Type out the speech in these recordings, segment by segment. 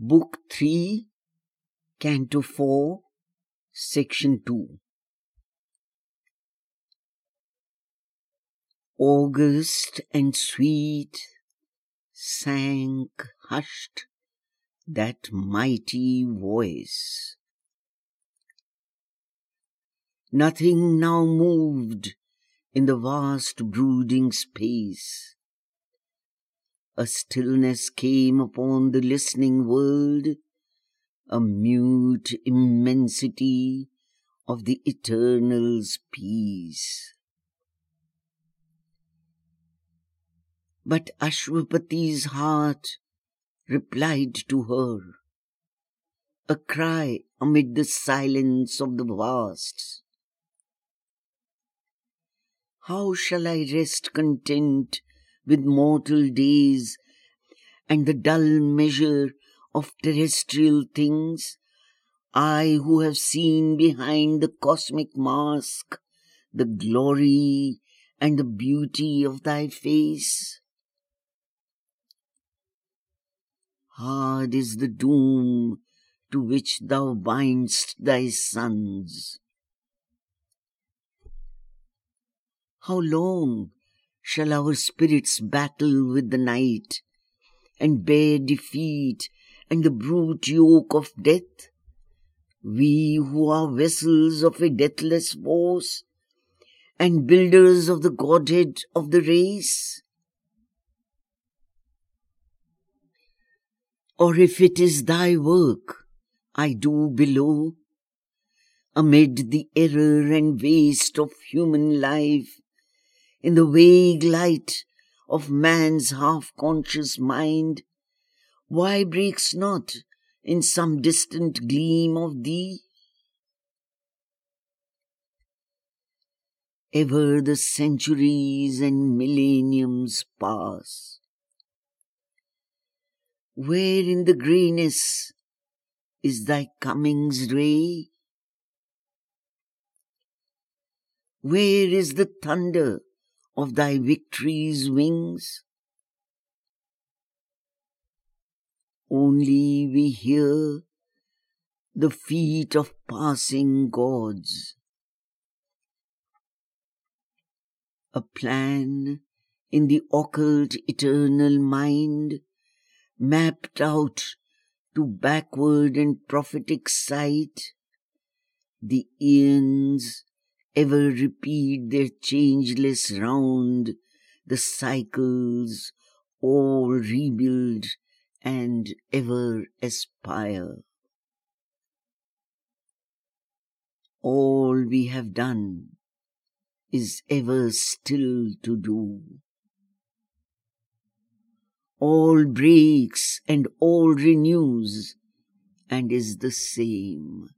Book 3, Canto 4, Section 2. August and sweet sank hushed that mighty voice. Nothing now moved in the vast brooding space. A stillness came upon the listening world, a mute immensity of the Eternal's peace. But Aswapati's heart replied to her, a cry amid the silence of the vast. How shall I rest content with mortal days and the dull measure of terrestrial things? I who have seen behind the cosmic mask the glory and the beauty of thy face. Hard is the doom to which thou bindst thy sons. How long shall our spirits battle with the night and bear defeat and the brute yoke of death? We who are vessels of a deathless force and builders of the Godhead of the race? Or if it is thy work I do below, amid the error and waste of human life, in the vague light of man's half-conscious mind, why breaks not in some distant gleam of thee? Ever the centuries and millenniums pass. Where in the greyness is thy coming's ray? Where is the thunder of thy victory's wings? Only we hear the feet of passing gods. A plan in the occult eternal mind mapped out to backward and prophetic sight, the eons ever repeat their changeless round, the cycles all rebuild and ever aspire. All we have done is ever still to do all breaks and all renews and is the same.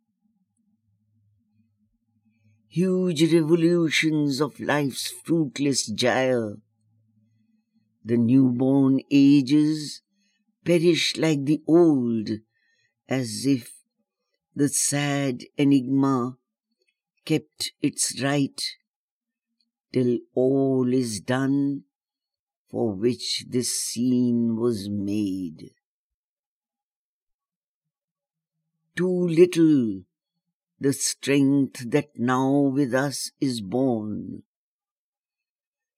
Huge revolutions of life's fruitless gyre. The newborn ages perish like the old, as if the sad enigma kept its right till all is done for which this scene was made. Too little the strength that now with us is born,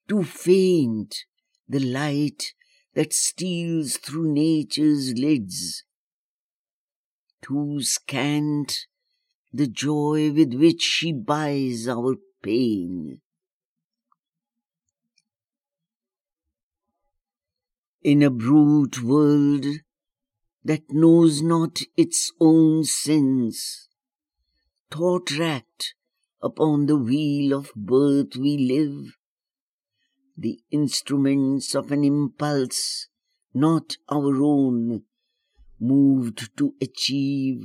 too faint the light that steals through nature's lids, too scant the joy with which she buys our pain. in a brute world that knows not its own sins, thought racked upon the wheel of birth we live, the instruments of an impulse not our own, moved to achieve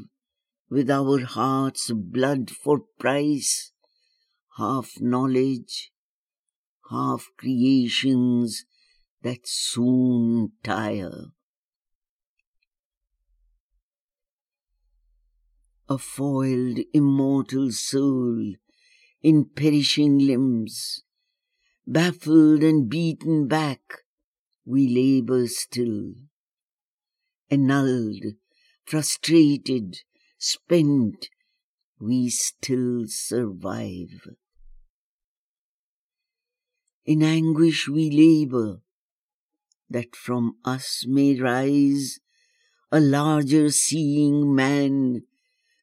with our heart's blood for price, half knowledge, half creations that soon tire. A foiled immortal soul in perishing limbs, baffled and beaten back, we labor still, annulled frustrated, spent, we still survive. In anguish we labor, that from us may rise a larger seeing man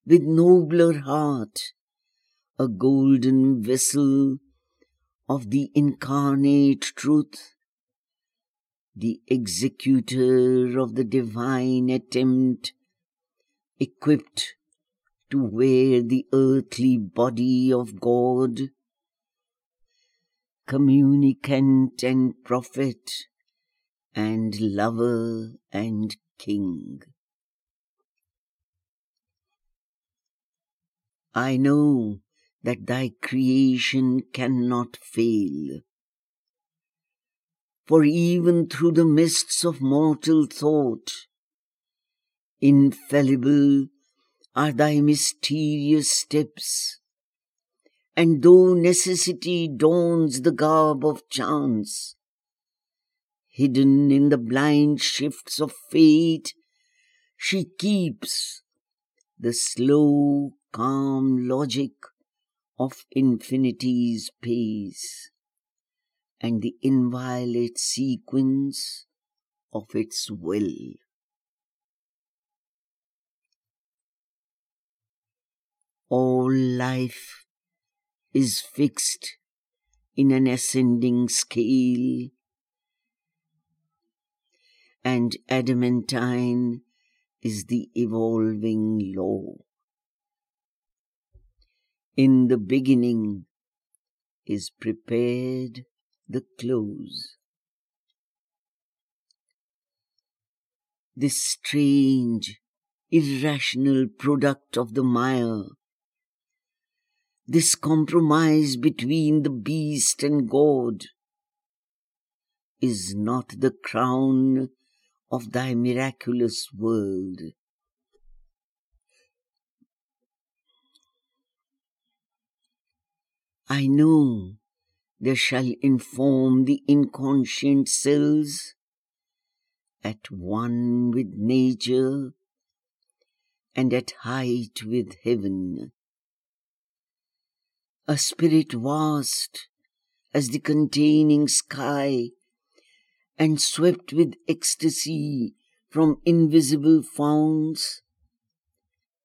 with nobler heart, a golden vessel of the incarnate truth, the executor of the divine attempt, equipped to wear the earthly body of God, communicant and prophet, and lover and king. I know that thy creation cannot fail. For even through the mists of mortal thought, infallible are thy mysterious steps, and though necessity dons the garb of chance, hidden in the blind shifts of fate, she keeps the slow, calm logic of infinity's pace and the inviolate sequence of its will. All life is fixed in an ascending scale, and adamantine is the evolving law. In the beginning is prepared the close. This strange, irrational product of the mire, this compromise between the beast and God, is not the crown of thy miraculous world. I know they shall inform the inconscient cells at one with nature and at height with heaven. A spirit vast as the containing sky and swept with ecstasy from invisible founts,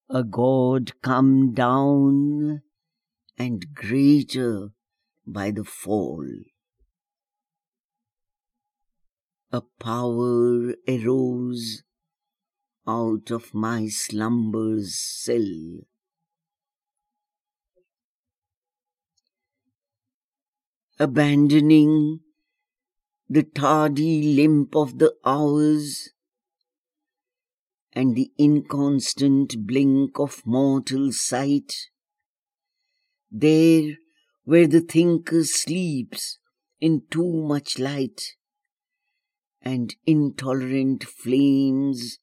a God come down and greater by the fall. A power arose out of my slumber's cell. Abandoning the tardy limp of the hours and the inconstant blink of mortal sight, there where the thinker sleeps in too much light and intolerant flames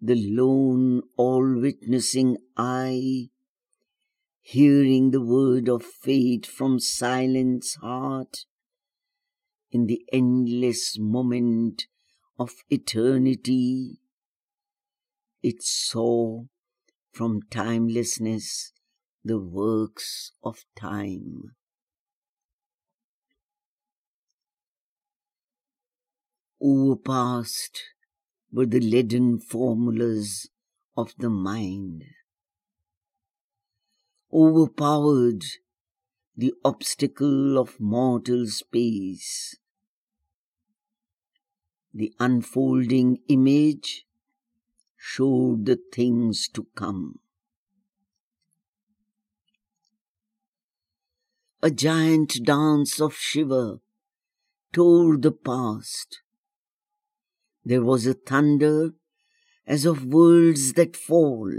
the lone all-witnessing eye, hearing the word of fate from silence heart, in the endless moment of eternity, it saw from timelessness the works of time. Overpast were the leaden formulas of the mind. Overpowered the obstacle of mortal space. The unfolding image showed the things to come. A giant dance of Shiva tore the past. There was a thunder as of worlds that fall.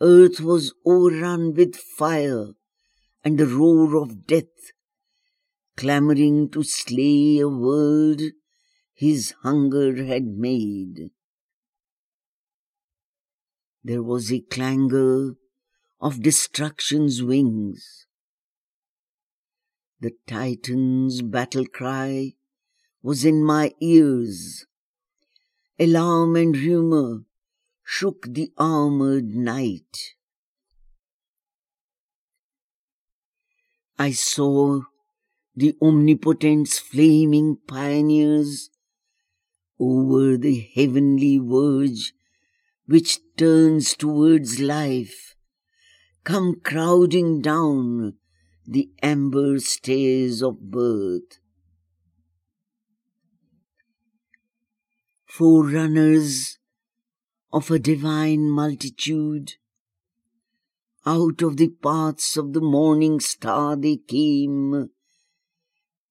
Earth was overrun with fire and the roar of death, clamoring to slay a world his hunger had made. There was a clangor of destruction's wings. The Titan's battle cry was in my ears Alarm and rumor shook the armored night. I saw the omnipotent's flaming pioneers over the heavenly verge which turns towards life, come crowding down the amber stairs of birth. Forerunners of a divine multitude, out of the paths of the morning star they came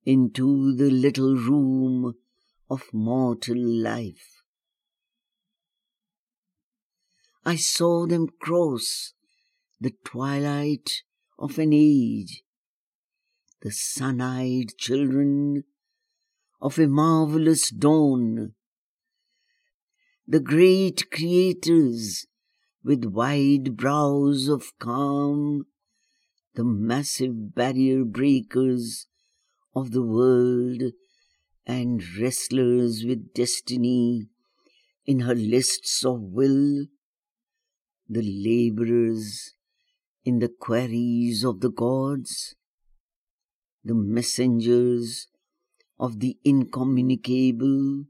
into the little room of mortal life. I saw them cross the twilight of an age, the sun-eyed children of a marvelous dawn, the great creators with wide brows of calm, the massive barrier breakers of the world and wrestlers with destiny in her lists of will, the laborers in the queries of the gods, the messengers of the incommunicable,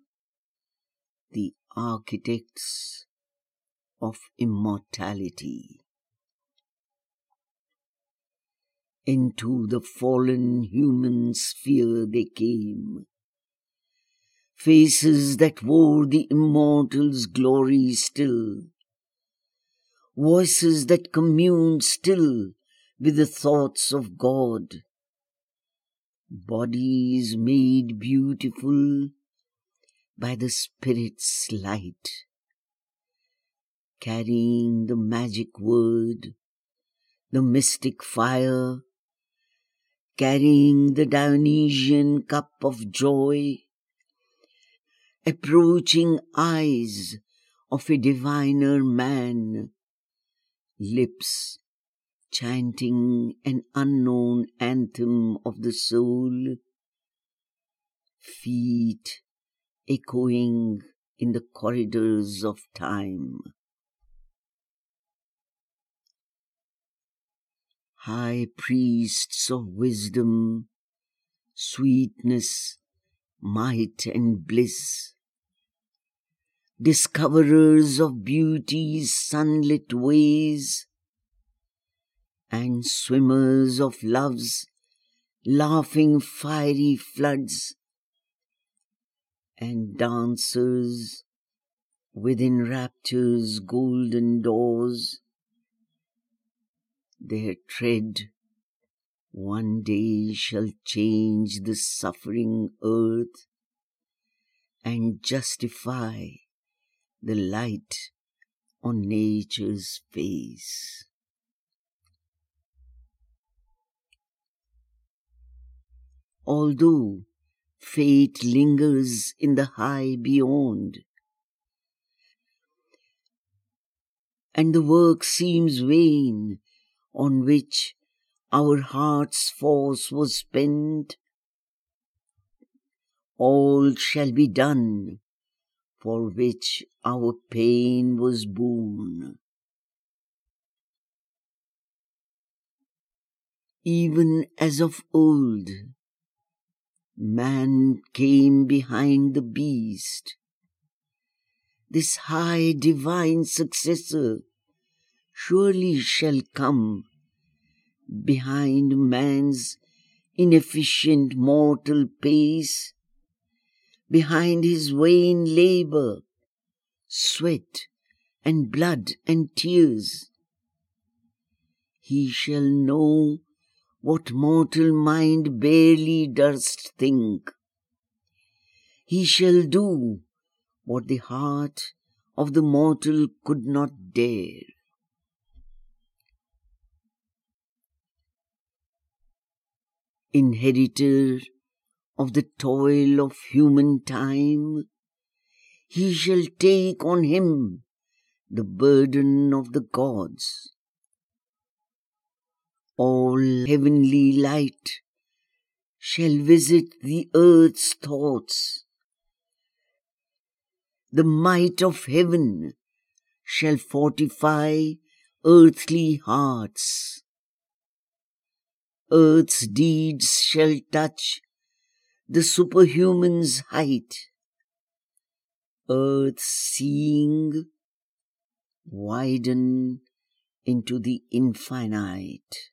the architects of immortality. Into the fallen human sphere they came, faces that wore the immortal's glory still, voices that commune still with the thoughts of God, bodies made beautiful by the Spirit's light, carrying the magic word, the mystic fire, carrying the Dionysian cup of joy, approaching eyes of a diviner man, lips chanting an unknown anthem of the soul, feet echoing in the corridors of time. High priests of wisdom, sweetness, might, and bliss, discoverers of beauty's sunlit ways, and swimmers of love's laughing fiery floods, and dancers within rapture's golden doors. Their tread one day shall change the suffering earth and justify the light on nature's face. Although fate lingers in the high beyond, and the work seems vain on which our heart's force was spent, all shall be done for which our pain was born. Even as of old, man came behind the beast. This high divine successor surely shall come behind man's inefficient mortal pace behind his vain labor, sweat and blood and tears. He shall know what mortal mind barely durst think. He shall do what the heart of the mortal could not dare. Inheritor of the toil of human time, he shall take on him the burden of the gods. All heavenly light shall visit the earth's thoughts. the might of heaven shall fortify earthly hearts. Earth's deeds shall touch the superhuman's height. Earth's seeing widen into the infinite.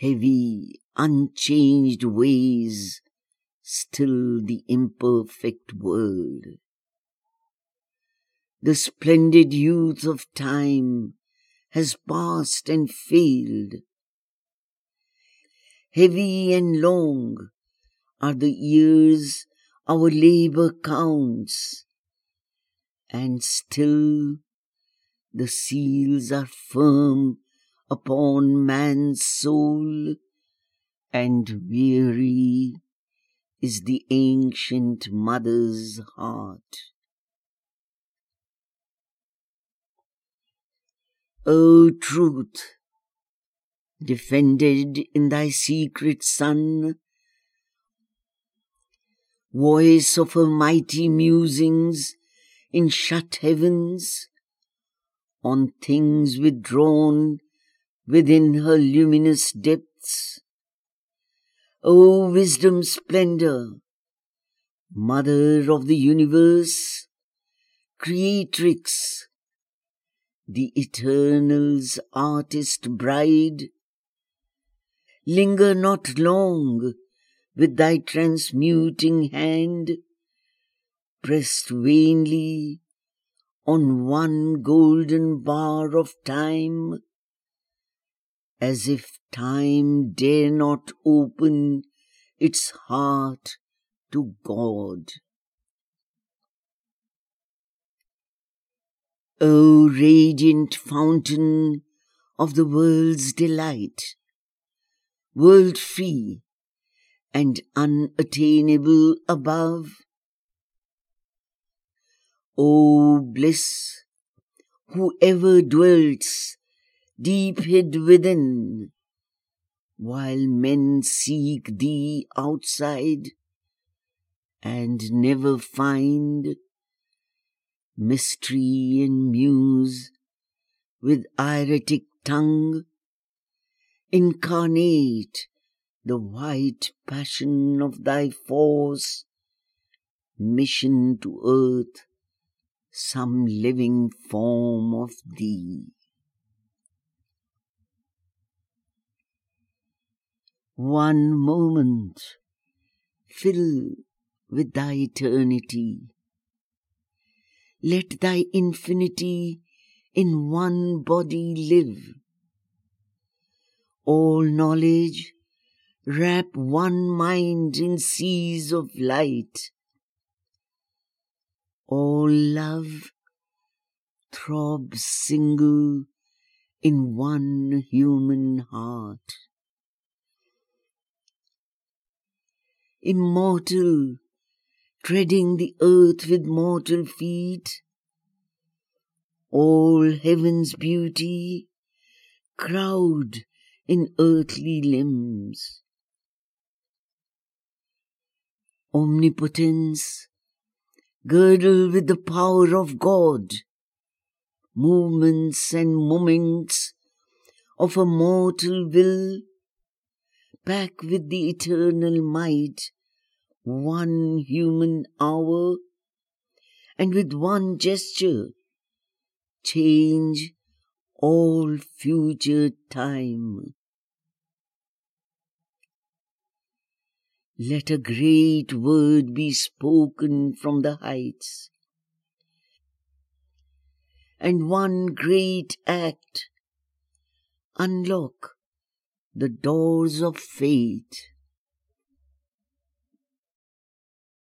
Heavy, unchanged ways still the imperfect world. The splendid youth of time has passed and failed. Heavy and long are the years our labor counts, and still the seals are firm upon man's soul, and weary is the ancient mother's heart. O truth, defended in thy secret sun, voice of her mighty musings in shut heavens, on things withdrawn within her luminous depths, O wisdom splendor, mother of the universe, creatrix, the eternal's artist bride, linger not long with thy transmuting hand, pressed vainly on one golden bar of time, as if time dare not open its heart to God. O radiant fountain of the world's delight, world free and unattainable above. O bliss, whoever dwells deep hid within, while men seek thee outside and never find mystery and muse with hieratic tongue incarnate the white passion of thy force mission to earth some living form of thee one moment fill with thy eternity. Let thy infinity in one body live. All knowledge wrap one mind in seas of light. All love throb single in one human heart. immortal, treading the earth with mortal feet. All heaven's beauty crowd in earthly limbs. Omnipotence, girdle with the power of God, movements and moments of a mortal will back with the eternal might, one human hour, and with one gesture change all future time. Let a great word be spoken from the heights, and one great act unlock the doors of fate.